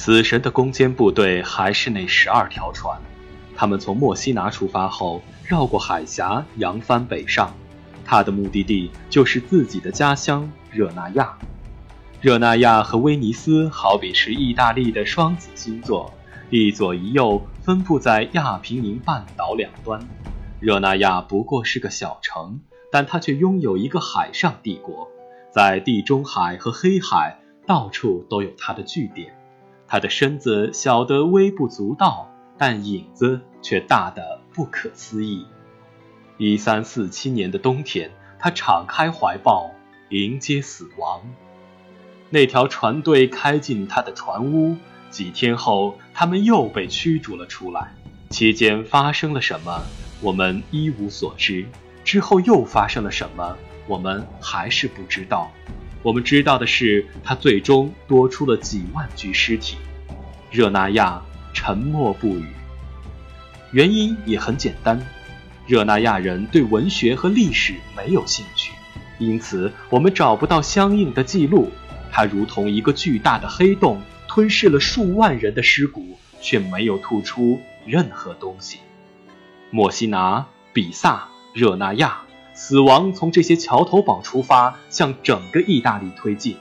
死神的攻坚部队还是那十二条船，他们从墨西拿出发后，绕过海峡，扬帆北上。他的目的地就是自己的家乡热那亚。热那亚和威尼斯好比是意大利的双子星座，一左一右分布在亚平宁半岛两端。热那亚不过是个小城，但它却拥有一个海上帝国，在地中海和黑海到处都有它的据点。他的身子小得微不足道，但影子却大得不可思议。一三四七年的冬天，他敞开怀抱迎接死亡。那条船队开进他的船屋，几天后，他们又被驱逐了出来。期间发生了什么，我们一无所知。之后又发生了什么，我们还是不知道。我们知道的是，他最终多出了几万具尸体。热那亚沉默不语，原因也很简单。热那亚人对文学和历史没有兴趣，因此我们找不到相应的记录。它如同一个巨大的黑洞，吞噬了数万人的尸骨，却没有吐出任何东西。墨西拿、比萨、热那亚，死亡从这些桥头堡出发，向整个意大利推进。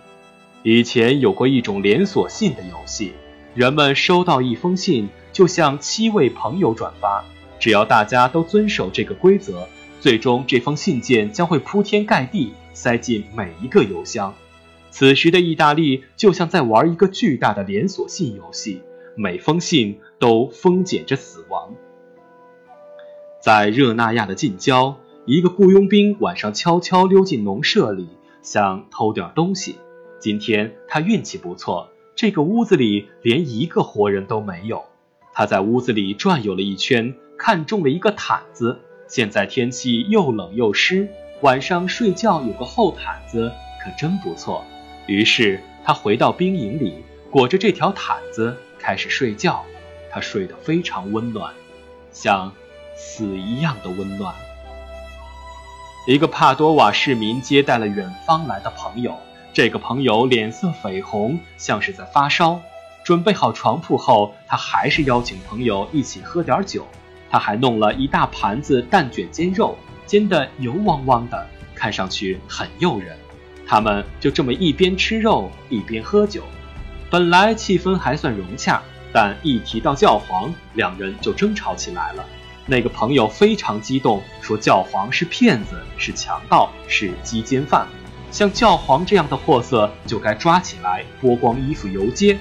以前有过一种连锁信的游戏，人们收到一封信，就向七位朋友转发。只要大家都遵守这个规则，最终这封信件将会铺天盖地塞进每一个邮箱。此时的意大利就像在玩一个巨大的连锁信游戏，每封信都封缄着死亡。在热那亚的近郊，一个雇佣兵晚上悄悄溜进农舍里，想偷点东西。今天他运气不错，这个屋子里连一个活人都没有。他在屋子里转悠了一圈。看中了一个毯子，现在天气又冷又湿，晚上睡觉有个厚毯子可真不错。于是他回到兵营里，裹着这条毯子开始睡觉。他睡得非常温暖，像死一样的温暖。一个帕多瓦市民接待了远方来的朋友，这个朋友脸色绯红，像是在发烧。准备好床铺后，他还是邀请朋友一起喝点酒。他还弄了一大盘子蛋卷煎肉，煎得油汪汪的，看上去很诱人。他们就这么一边吃肉一边喝酒，本来气氛还算融洽，但一提到教皇，两人就争吵起来了。那个朋友非常激动，说教皇是骗子，是强盗，是鸡奸犯，像教皇这样的货色就该抓起来，剥光衣服游街。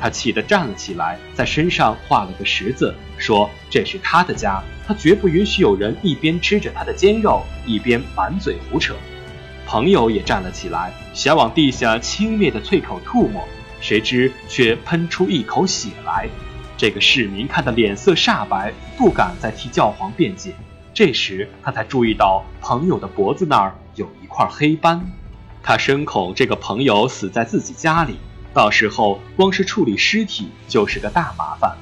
他气得站了起来，在身上画了个十字，说：“这是他的家，他绝不允许有人一边吃着他的煎肉，一边满嘴胡扯。”朋友也站了起来，想往地下轻蔑地啐口唾沫，谁知却喷出一口血来。这个市民看得脸色煞白，不敢再替教皇辩解。这时他才注意到朋友的脖子那儿有一块黑斑，他深恐这个朋友死在自己家里。到时候光是处理尸体就是个大麻烦。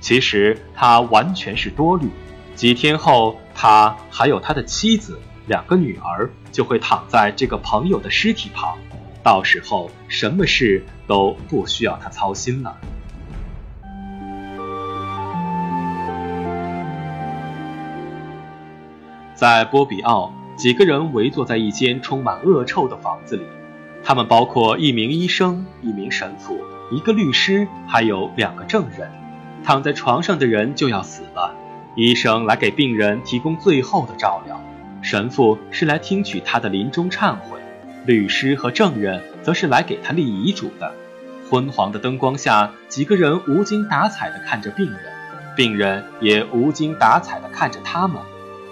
其实他完全是多虑。几天后，他还有他的妻子、两个女儿就会躺在这个朋友的尸体旁，到时候什么事都不需要他操心了。在波比奥，几个人围坐在一间充满恶臭的房子里。他们包括一名医生、一名神父、一个律师，还有两个证人。躺在床上的人就要死了，医生来给病人提供最后的照料，神父是来听取他的临终忏悔，律师和证人则是来给他立遗嘱的。昏黄的灯光下，几个人无精打采地看着病人，病人也无精打采地看着他们。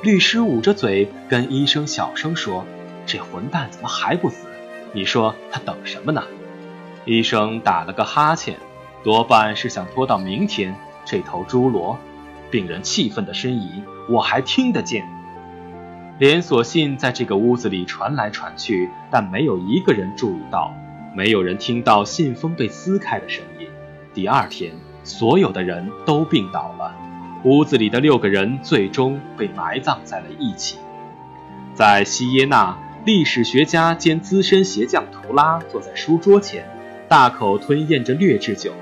律师捂着嘴跟医生小声说：“这混蛋怎么还不死？”你说他等什么呢？医生打了个哈欠，多半是想拖到明天。这头猪罗，病人气愤的呻吟，我还听得见。连锁信在这个屋子里传来传去，但没有一个人注意到，没有人听到信封被撕开的声音。第二天，所有的人都病倒了，屋子里的六个人最终被埋葬在了一起，在西耶纳。历史学家兼资深鞋匠图拉坐在书桌前，大口吞咽着劣质酒。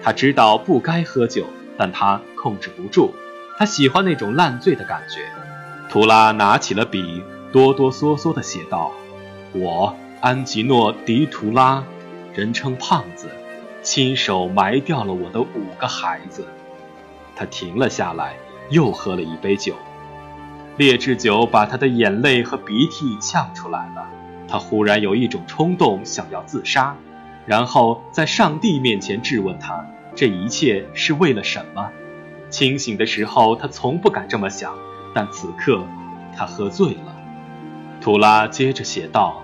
他知道不该喝酒，但他控制不住。他喜欢那种烂醉的感觉。图拉拿起了笔，哆哆嗦嗦地写道：“我安吉诺·迪图拉，人称胖子，亲手埋掉了我的五个孩子。”他停了下来，又喝了一杯酒。劣质酒把他的眼泪和鼻涕呛出来了。他忽然有一种冲动，想要自杀，然后在上帝面前质问他：这一切是为了什么？清醒的时候，他从不敢这么想，但此刻，他喝醉了。图拉接着写道：“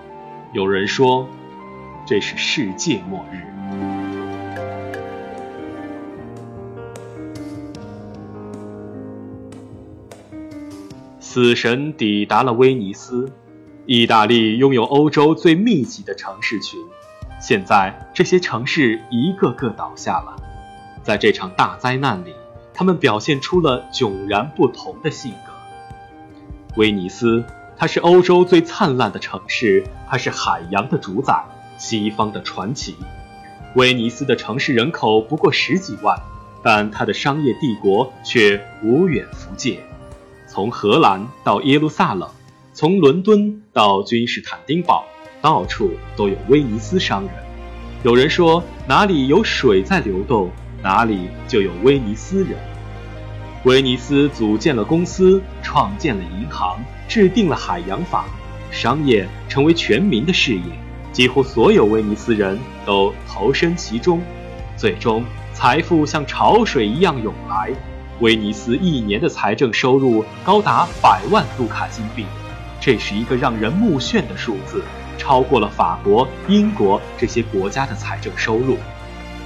有人说，这是世界末日。”死神抵达了威尼斯。意大利拥有欧洲最密集的城市群，现在这些城市一个个倒下了。在这场大灾难里，他们表现出了迥然不同的性格。威尼斯，它是欧洲最灿烂的城市，它是海洋的主宰，西方的传奇。威尼斯的城市人口不过十几万，但它的商业帝国却无远弗届。从荷兰到耶路撒冷，从伦敦到君士坦丁堡，到处都有威尼斯商人。有人说，哪里有水在流动，哪里就有威尼斯人。威尼斯组建了公司，创建了银行，制定了海洋法，商业成为全民的事业，几乎所有威尼斯人都投身其中，最终财富像潮水一样涌来。威尼斯一年的财政收入高达百万杜卡金币，这是一个让人目眩的数字，超过了法国、英国这些国家的财政收入。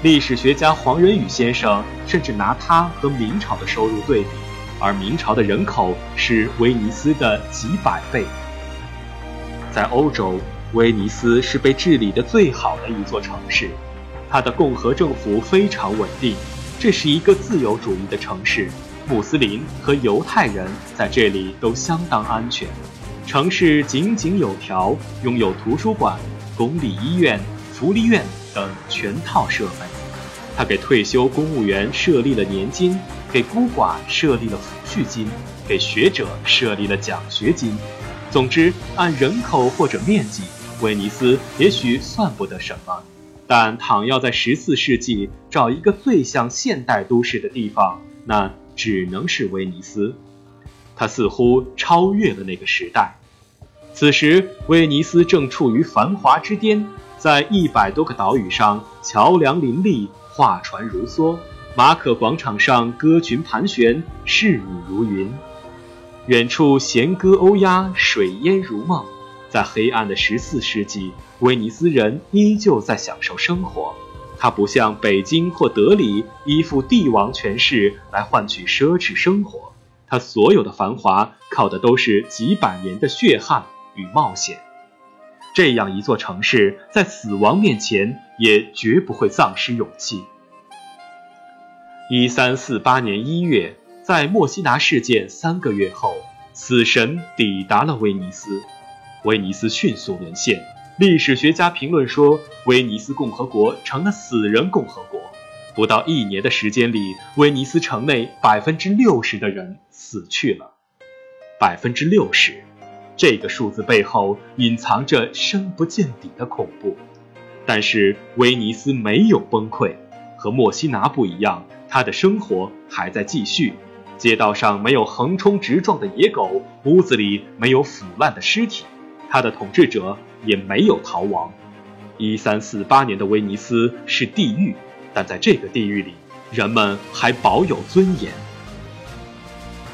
历史学家黄仁宇先生甚至拿它和明朝的收入对比，而明朝的人口是威尼斯的几百倍。在欧洲，威尼斯是被治理的最好的一座城市，它的共和政府非常稳定。这是一个自由主义的城市，穆斯林和犹太人在这里都相当安全。城市井井有条，拥有图书馆、公立医院、福利院等全套设备。他给退休公务员设立了年金，给孤寡设立了抚恤金，给学者设立了奖学金。总之，按人口或者面积，威尼斯也许算不得什么。但倘要在十四世纪找一个最像现代都市的地方，那只能是威尼斯。它似乎超越了那个时代。此时，威尼斯正处于繁华之巅，在一百多个岛屿上，桥梁林立，画船如梭；马可广场上，歌群盘旋，仕女如云。远处弦歌欧鸦，水烟如梦。在黑暗的十四世纪，威尼斯人依旧在享受生活。他不像北京或德里依附帝王权势来换取奢侈生活，他所有的繁华靠的都是几百年的血汗与冒险。这样一座城市，在死亡面前也绝不会丧失勇气。一三四八年一月，在墨西拿事件三个月后，死神抵达了威尼斯。威尼斯迅速沦陷，历史学家评论说，威尼斯共和国成了死人共和国。不到一年的时间里，威尼斯城内百分之六十的人死去了。百分之六十，这个数字背后隐藏着深不见底的恐怖。但是威尼斯没有崩溃，和墨西拿不一样，他的生活还在继续。街道上没有横冲直撞的野狗，屋子里没有腐烂的尸体。他的统治者也没有逃亡。一三四八年的威尼斯是地狱，但在这个地狱里，人们还保有尊严。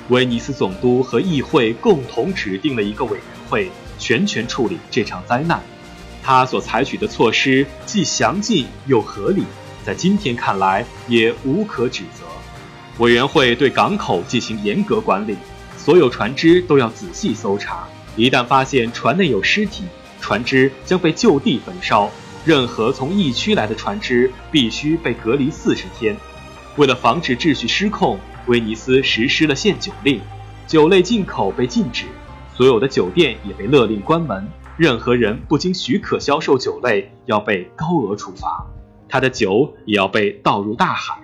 威尼斯总督和议会共同指定了一个委员会，全权处理这场灾难。他所采取的措施既详尽又合理，在今天看来也无可指责。委员会对港口进行严格管理，所有船只都要仔细搜查。一旦发现船内有尸体，船只将被就地焚烧。任何从疫区来的船只必须被隔离四十天。为了防止秩序失控，威尼斯实施了限酒令，酒类进口被禁止，所有的酒店也被勒令关门。任何人不经许可销售酒类，要被高额处罚。他的酒也要被倒入大海。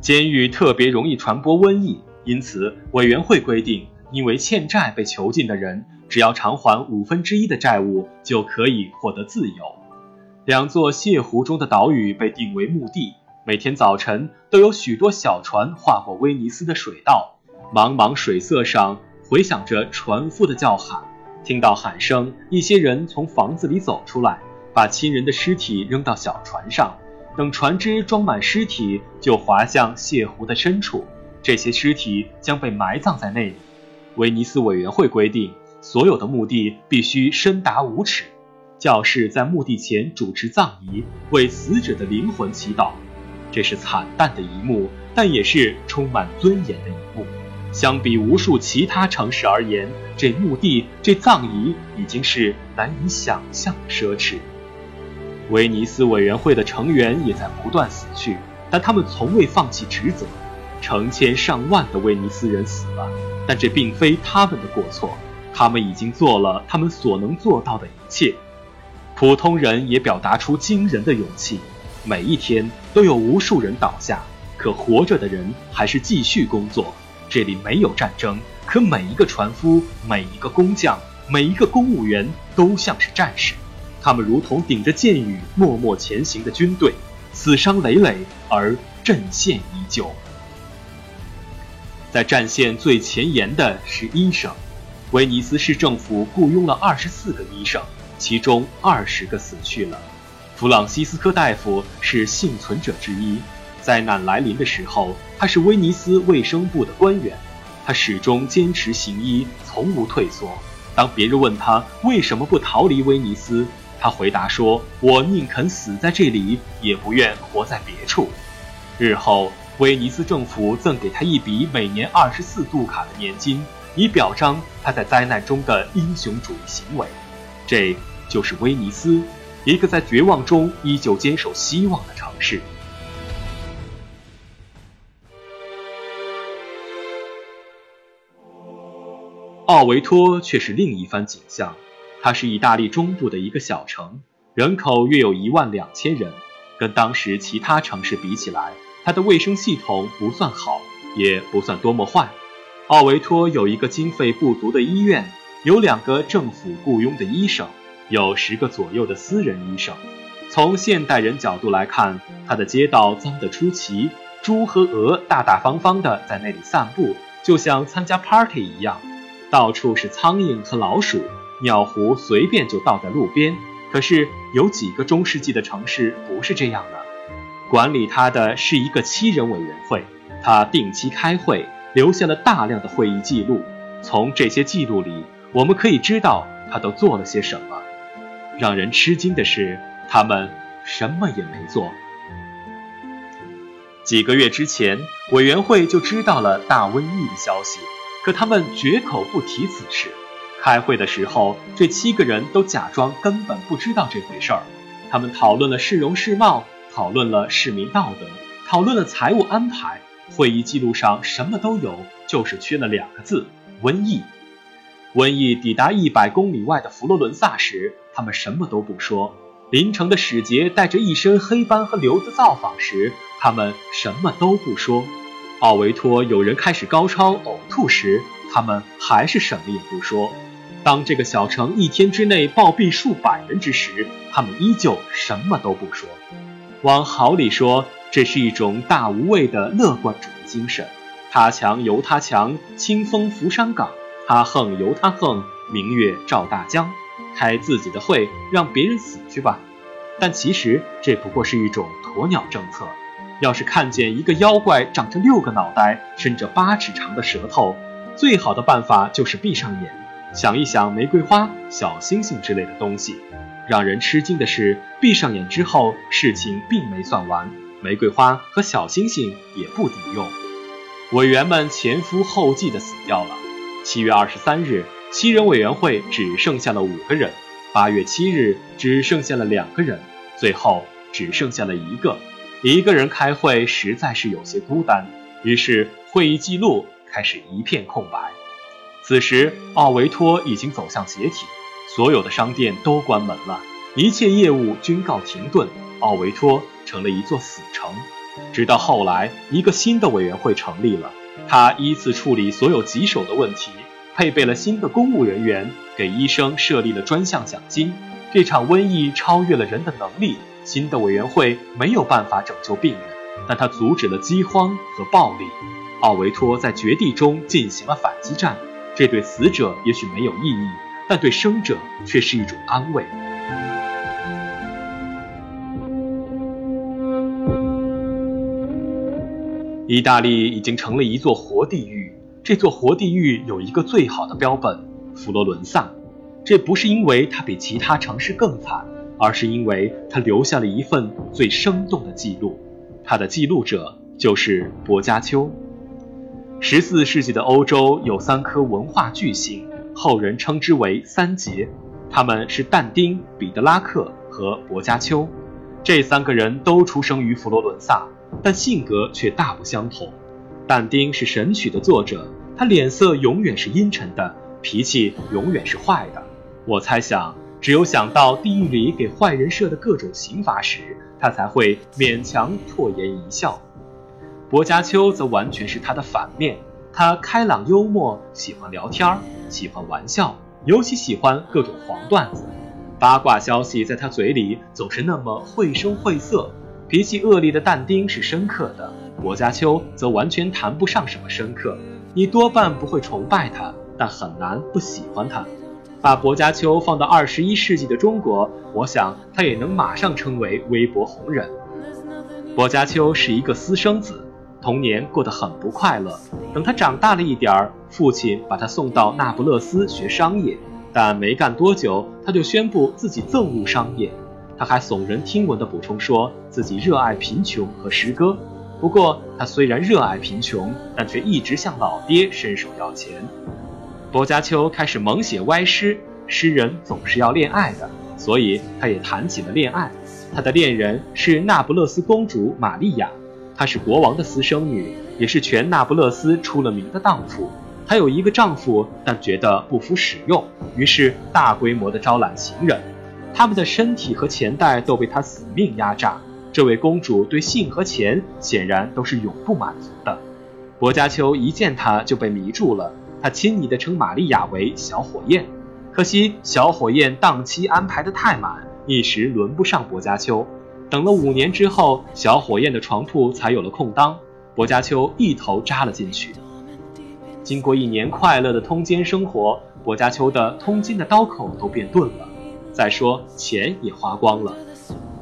监狱特别容易传播瘟疫，因此委员会规定，因为欠债被囚禁的人，只要偿还五分之一的债务，就可以获得自由。两座泻湖中的岛屿被定为墓地，每天早晨都有许多小船划过威尼斯的水道，茫茫水色上回响着船夫的叫喊。听到喊声，一些人从房子里走出来，把亲人的尸体扔到小船上。等船只装满尸体，就划向泻湖的深处。这些尸体将被埋葬在那里。威尼斯委员会规定，所有的墓地必须深达五尺。教士在墓地前主持葬仪，为死者的灵魂祈祷。这是惨淡的一幕，但也是充满尊严的一幕。相比无数其他城市而言，这墓地、这葬仪已经是难以想象的奢侈。威尼斯委员会的成员也在不断死去，但他们从未放弃职责。成千上万的威尼斯人死了，但这并非他们的过错。他们已经做了他们所能做到的一切。普通人也表达出惊人的勇气。每一天都有无数人倒下，可活着的人还是继续工作。这里没有战争，可每一个船夫、每一个工匠、每一个公务员都像是战士。他们如同顶着箭雨默默前行的军队，死伤累累而阵线依旧。在战线最前沿的是医生，威尼斯市政府雇佣了二十四个医生，其中二十个死去了。弗朗西斯科大夫是幸存者之一。灾难来临的时候，他是威尼斯卫生部的官员，他始终坚持行医，从无退缩。当别人问他为什么不逃离威尼斯，他回答说：“我宁肯死在这里，也不愿活在别处。”日后，威尼斯政府赠给他一笔每年二十四杜卡的年金，以表彰他在灾难中的英雄主义行为。这就是威尼斯，一个在绝望中依旧坚守希望的城市。奥维托却是另一番景象。它是意大利中部的一个小城，人口约有一万两千人。跟当时其他城市比起来，它的卫生系统不算好，也不算多么坏。奥维托有一个经费不足的医院，有两个政府雇佣的医生，有十个左右的私人医生。从现代人角度来看，他的街道脏得出奇，猪和鹅大大方方的在那里散步，就像参加 party 一样，到处是苍蝇和老鼠。尿壶随便就倒在路边，可是有几个中世纪的城市不是这样的？管理他的是一个七人委员会，他定期开会，留下了大量的会议记录。从这些记录里，我们可以知道他都做了些什么。让人吃惊的是，他们什么也没做。几个月之前，委员会就知道了大瘟疫的消息，可他们绝口不提此事。开会的时候，这七个人都假装根本不知道这回事儿。他们讨论了市容市貌，讨论了市民道德，讨论了财务安排。会议记录上什么都有，就是缺了两个字：瘟疫。瘟疫抵达一百公里外的佛罗伦萨时，他们什么都不说；临城的使节带着一身黑斑和瘤子造访时，他们什么都不说。奥维托有人开始高烧呕吐时，他们还是什么也不说。当这个小城一天之内暴毙数百人之时，他们依旧什么都不说。往好里说，这是一种大无畏的乐观主义精神。他强由他强，清风拂山岗；他横由他横，明月照大江。开自己的会，让别人死去吧。但其实这不过是一种鸵鸟政策。要是看见一个妖怪长着六个脑袋、伸着八尺长的舌头，最好的办法就是闭上眼。想一想玫瑰花、小星星之类的东西，让人吃惊的是，闭上眼之后，事情并没算完，玫瑰花和小星星也不抵用。委员们前赴后继地死掉了。七月二十三日，七人委员会只剩下了五个人；八月七日，只剩下了两个人；最后只剩下了一个。一个人开会实在是有些孤单，于是会议记录开始一片空白。此时，奥维托已经走向解体，所有的商店都关门了，一切业务均告停顿。奥维托成了一座死城。直到后来，一个新的委员会成立了，他依次处理所有棘手的问题，配备了新的公务人员，给医生设立了专项奖金。这场瘟疫超越了人的能力，新的委员会没有办法拯救病人，但他阻止了饥荒和暴力。奥维托在绝地中进行了反击战，这对死者也许没有意义，但对生者却是一种安慰。意大利已经成了一座活地狱。这座活地狱有一个最好的标本——佛罗伦萨。这不是因为它比其他城市更惨，而是因为它留下了一份最生动的记录。它的记录者就是薄伽丘。十四世纪的欧洲有三颗文化巨星，后人称之为“三杰”，他们是但丁、彼得拉克和薄伽丘。这三个人都出生于佛罗伦萨。但性格却大不相同。但丁是《神曲》的作者，他脸色永远是阴沉的，脾气永远是坏的。我猜想，只有想到地狱里给坏人设的各种刑罚时，他才会勉强唾言一笑。薄伽丘则完全是他的反面，他开朗幽默，喜欢聊天，喜欢玩笑，尤其喜欢各种黄段子。八卦消息在他嘴里总是那么绘声绘色。脾气恶劣的但丁是深刻的，薄伽丘则完全谈不上什么深刻。你多半不会崇拜他，但很难不喜欢他。把薄伽丘放到二十一世纪的中国，我想他也能马上成为微博红人。薄伽丘是一个私生子，童年过得很不快乐。等他长大了一点儿，父亲把他送到那不勒斯学商业，但没干多久，他就宣布自己憎恶商业。他还耸人听闻地补充说自己热爱贫穷和诗歌。不过，他虽然热爱贫穷，但却一直向老爹伸手要钱。薄伽丘开始猛写歪诗，诗人总是要恋爱的，所以他也谈起了恋爱。他的恋人是那不勒斯公主玛利亚，她是国王的私生女，也是全那不勒斯出了名的荡妇。她有一个丈夫，但觉得不敷使用，于是大规模的招揽情人。他们的身体和钱袋都被他死命压榨。这位公主对性和钱显然都是永不满足的。薄伽丘一见她就被迷住了，他亲昵地称玛利亚为“小火焰”。可惜小火焰档期安排的太满，一时轮不上薄伽丘。等了五年之后，小火焰的床铺才有了空当，薄伽丘一头扎了进去。经过一年快乐的通奸生活，薄伽丘的通奸的刀口都变钝了。再说，钱也花光了。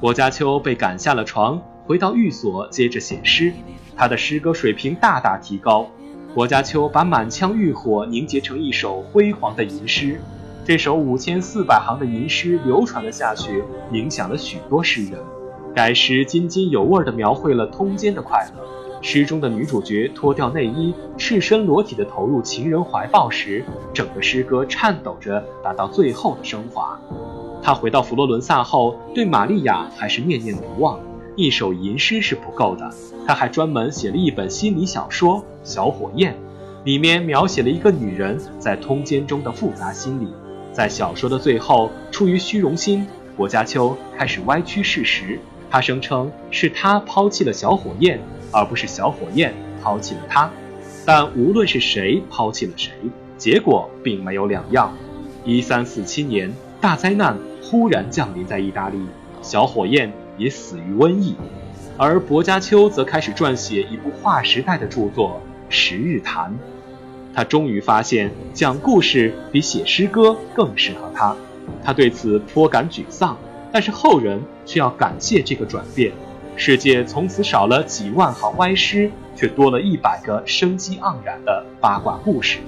薄伽丘被赶下了床，回到寓所，接着写诗。他的诗歌水平大大提高。薄伽丘把满腔欲火凝结成一首辉煌的吟诗。这首五千四百行的吟诗流传了下去，影响了许多诗人。该诗津津有味地描绘了通奸的快乐。诗中的女主角脱掉内衣，赤身裸体地投入情人怀抱时，整个诗歌颤抖着达到最后的升华。他回到佛罗伦萨后，对玛利亚还是念念不忘。一首吟诗是不够的，他还专门写了一本心理小说《小火焰》，里面描写了一个女人在通奸中的复杂心理。在小说的最后，出于虚荣心，薄伽丘开始歪曲事实。他声称是他抛弃了小火焰，而不是小火焰抛弃了他。但无论是谁抛弃了谁，结果并没有两样。一三四七年，大灾难。突然降临在意大利，小火焰也死于瘟疫，而薄伽丘则开始撰写一部划时代的著作《十日谈》。他终于发现讲故事比写诗歌更适合他，他对此颇感沮丧。但是后人却要感谢这个转变，世界从此少了几万行歪诗，却多了一百个生机盎然的八卦故事。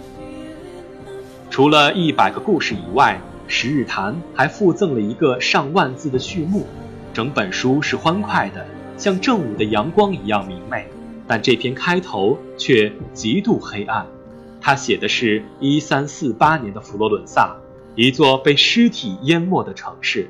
除了一百个故事以外。《十日谈》还附赠了一个上万字的序幕，整本书是欢快的，像正午的阳光一样明媚。但这篇开头却极度黑暗。他写的是一三四八年的佛罗伦萨，一座被尸体淹没的城市。